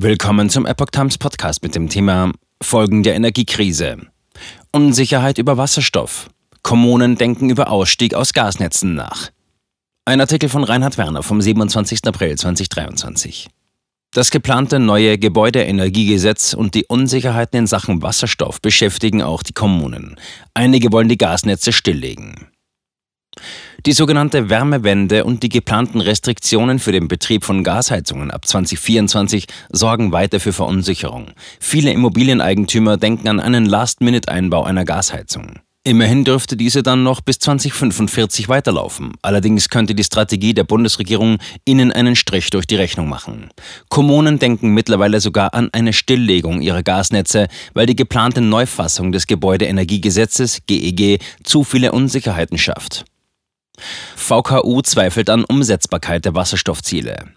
Willkommen zum Epoch Times Podcast mit dem Thema Folgen der Energiekrise. Unsicherheit über Wasserstoff. Kommunen denken über Ausstieg aus Gasnetzen nach. Ein Artikel von Reinhard Werner vom 27. April 2023. Das geplante neue Gebäudeenergiegesetz und die Unsicherheiten in Sachen Wasserstoff beschäftigen auch die Kommunen. Einige wollen die Gasnetze stilllegen. Die sogenannte Wärmewende und die geplanten Restriktionen für den Betrieb von Gasheizungen ab 2024 sorgen weiter für Verunsicherung. Viele Immobilieneigentümer denken an einen Last-Minute-Einbau einer Gasheizung. Immerhin dürfte diese dann noch bis 2045 weiterlaufen. Allerdings könnte die Strategie der Bundesregierung ihnen einen Strich durch die Rechnung machen. Kommunen denken mittlerweile sogar an eine Stilllegung ihrer Gasnetze, weil die geplante Neufassung des Gebäudeenergiegesetzes GEG zu viele Unsicherheiten schafft. VKU zweifelt an Umsetzbarkeit der Wasserstoffziele.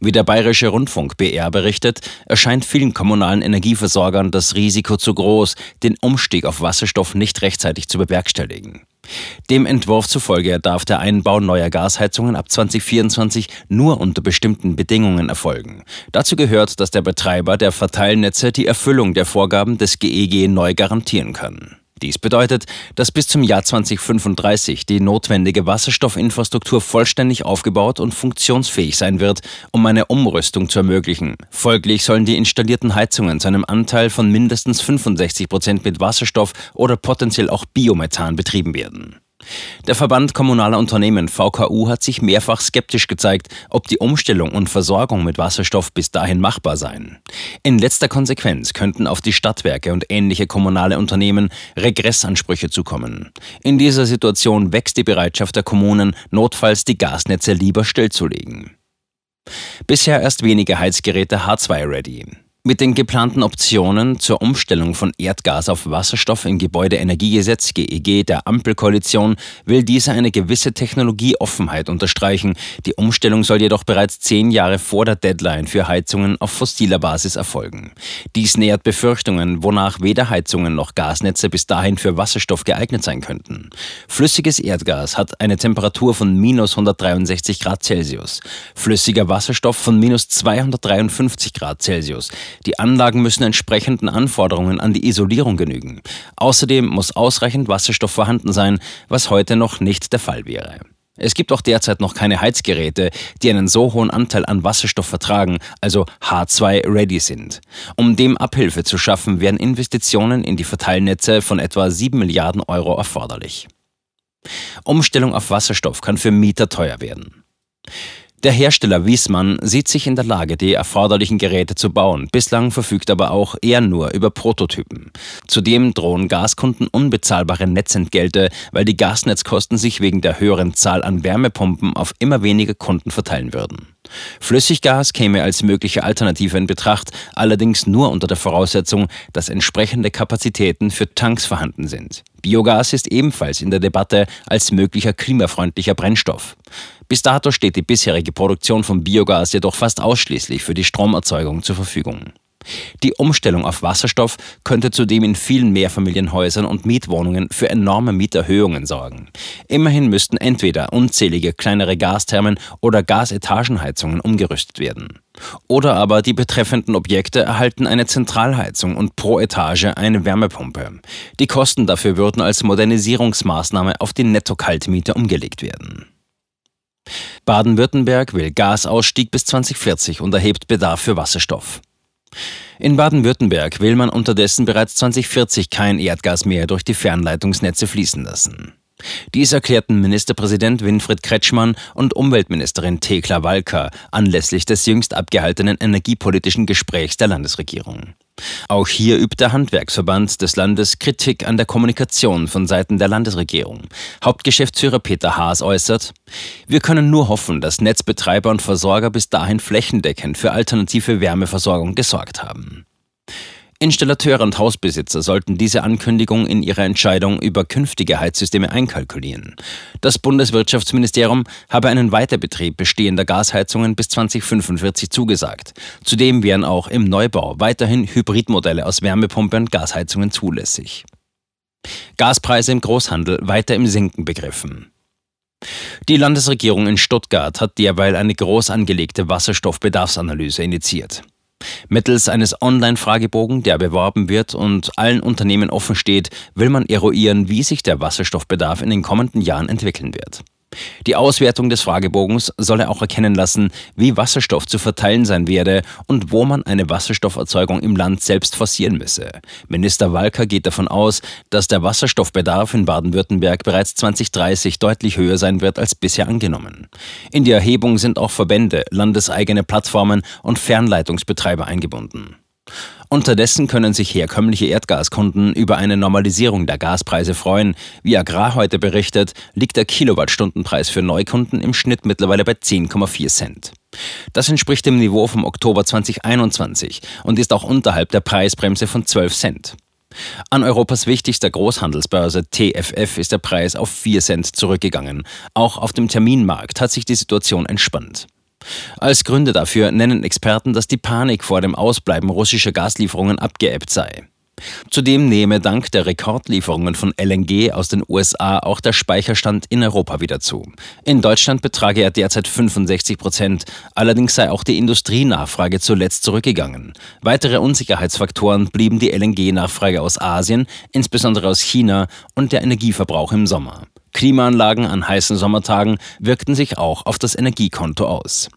Wie der Bayerische Rundfunk BR berichtet, erscheint vielen kommunalen Energieversorgern das Risiko zu groß, den Umstieg auf Wasserstoff nicht rechtzeitig zu bewerkstelligen. Dem Entwurf zufolge darf der Einbau neuer Gasheizungen ab 2024 nur unter bestimmten Bedingungen erfolgen. Dazu gehört, dass der Betreiber der Verteilnetze die Erfüllung der Vorgaben des GEG e neu garantieren kann. Dies bedeutet, dass bis zum Jahr 2035 die notwendige Wasserstoffinfrastruktur vollständig aufgebaut und funktionsfähig sein wird, um eine Umrüstung zu ermöglichen. Folglich sollen die installierten Heizungen zu einem Anteil von mindestens 65 Prozent mit Wasserstoff oder potenziell auch Biomethan betrieben werden. Der Verband kommunaler Unternehmen VKU hat sich mehrfach skeptisch gezeigt, ob die Umstellung und Versorgung mit Wasserstoff bis dahin machbar seien. In letzter Konsequenz könnten auf die Stadtwerke und ähnliche kommunale Unternehmen Regressansprüche zukommen. In dieser Situation wächst die Bereitschaft der Kommunen, notfalls die Gasnetze lieber stillzulegen. Bisher erst wenige Heizgeräte H2-ready. Mit den geplanten Optionen zur Umstellung von Erdgas auf Wasserstoff im Gebäudeenergiegesetz GEG e der Ampelkoalition will diese eine gewisse Technologieoffenheit unterstreichen. Die Umstellung soll jedoch bereits zehn Jahre vor der Deadline für Heizungen auf fossiler Basis erfolgen. Dies nähert Befürchtungen, wonach weder Heizungen noch Gasnetze bis dahin für Wasserstoff geeignet sein könnten. Flüssiges Erdgas hat eine Temperatur von minus 163 Grad Celsius, flüssiger Wasserstoff von minus 253 Grad Celsius. Die Anlagen müssen entsprechenden Anforderungen an die Isolierung genügen. Außerdem muss ausreichend Wasserstoff vorhanden sein, was heute noch nicht der Fall wäre. Es gibt auch derzeit noch keine Heizgeräte, die einen so hohen Anteil an Wasserstoff vertragen, also H2-ready sind. Um dem Abhilfe zu schaffen, werden Investitionen in die Verteilnetze von etwa 7 Milliarden Euro erforderlich. Umstellung auf Wasserstoff kann für Mieter teuer werden. Der Hersteller Wiesmann sieht sich in der Lage, die erforderlichen Geräte zu bauen. Bislang verfügt aber auch er nur über Prototypen. Zudem drohen Gaskunden unbezahlbare Netzentgelte, weil die Gasnetzkosten sich wegen der höheren Zahl an Wärmepumpen auf immer weniger Kunden verteilen würden. Flüssiggas käme als mögliche Alternative in Betracht, allerdings nur unter der Voraussetzung, dass entsprechende Kapazitäten für Tanks vorhanden sind. Biogas ist ebenfalls in der Debatte als möglicher klimafreundlicher Brennstoff. Bis dato steht die bisherige Produktion von Biogas jedoch fast ausschließlich für die Stromerzeugung zur Verfügung. Die Umstellung auf Wasserstoff könnte zudem in vielen Mehrfamilienhäusern und Mietwohnungen für enorme Mieterhöhungen sorgen. Immerhin müssten entweder unzählige kleinere Gasthermen oder Gasetagenheizungen umgerüstet werden. Oder aber die betreffenden Objekte erhalten eine Zentralheizung und pro Etage eine Wärmepumpe. Die Kosten dafür würden als Modernisierungsmaßnahme auf die Netto-Kaltmiete umgelegt werden. Baden-Württemberg will Gasausstieg bis 2040 und erhebt Bedarf für Wasserstoff. In Baden-Württemberg will man unterdessen bereits 2040 kein Erdgas mehr durch die Fernleitungsnetze fließen lassen. Dies erklärten Ministerpräsident Winfried Kretschmann und Umweltministerin Thekla Walker anlässlich des jüngst abgehaltenen energiepolitischen Gesprächs der Landesregierung. Auch hier übt der Handwerksverband des Landes Kritik an der Kommunikation von Seiten der Landesregierung. Hauptgeschäftsführer Peter Haas äußert, wir können nur hoffen, dass Netzbetreiber und Versorger bis dahin flächendeckend für alternative Wärmeversorgung gesorgt haben. Installateure und Hausbesitzer sollten diese Ankündigung in ihrer Entscheidung über künftige Heizsysteme einkalkulieren. Das Bundeswirtschaftsministerium habe einen Weiterbetrieb bestehender Gasheizungen bis 2045 zugesagt. Zudem wären auch im Neubau weiterhin Hybridmodelle aus Wärmepumpe und Gasheizungen zulässig. Gaspreise im Großhandel weiter im Sinken begriffen. Die Landesregierung in Stuttgart hat derweil eine groß angelegte Wasserstoffbedarfsanalyse initiiert. Mittels eines Online-Fragebogen, der beworben wird und allen Unternehmen offen steht, will man eruieren, wie sich der Wasserstoffbedarf in den kommenden Jahren entwickeln wird. Die Auswertung des Fragebogens solle auch erkennen lassen, wie Wasserstoff zu verteilen sein werde und wo man eine Wasserstofferzeugung im Land selbst forcieren müsse. Minister Walker geht davon aus, dass der Wasserstoffbedarf in Baden-Württemberg bereits 2030 deutlich höher sein wird als bisher angenommen. In die Erhebung sind auch Verbände, landeseigene Plattformen und Fernleitungsbetreiber eingebunden. Unterdessen können sich herkömmliche Erdgaskunden über eine Normalisierung der Gaspreise freuen. Wie Agrar heute berichtet, liegt der Kilowattstundenpreis für Neukunden im Schnitt mittlerweile bei 10,4 Cent. Das entspricht dem Niveau vom Oktober 2021 und ist auch unterhalb der Preisbremse von 12 Cent. An Europas wichtigster Großhandelsbörse TFF ist der Preis auf 4 Cent zurückgegangen. Auch auf dem Terminmarkt hat sich die Situation entspannt. Als Gründe dafür nennen Experten, dass die Panik vor dem Ausbleiben russischer Gaslieferungen abgeebbt sei. Zudem nehme dank der Rekordlieferungen von LNG aus den USA auch der Speicherstand in Europa wieder zu. In Deutschland betrage er derzeit 65 Prozent, allerdings sei auch die Industrienachfrage zuletzt zurückgegangen. Weitere Unsicherheitsfaktoren blieben die LNG-Nachfrage aus Asien, insbesondere aus China und der Energieverbrauch im Sommer. Klimaanlagen an heißen Sommertagen wirkten sich auch auf das Energiekonto aus.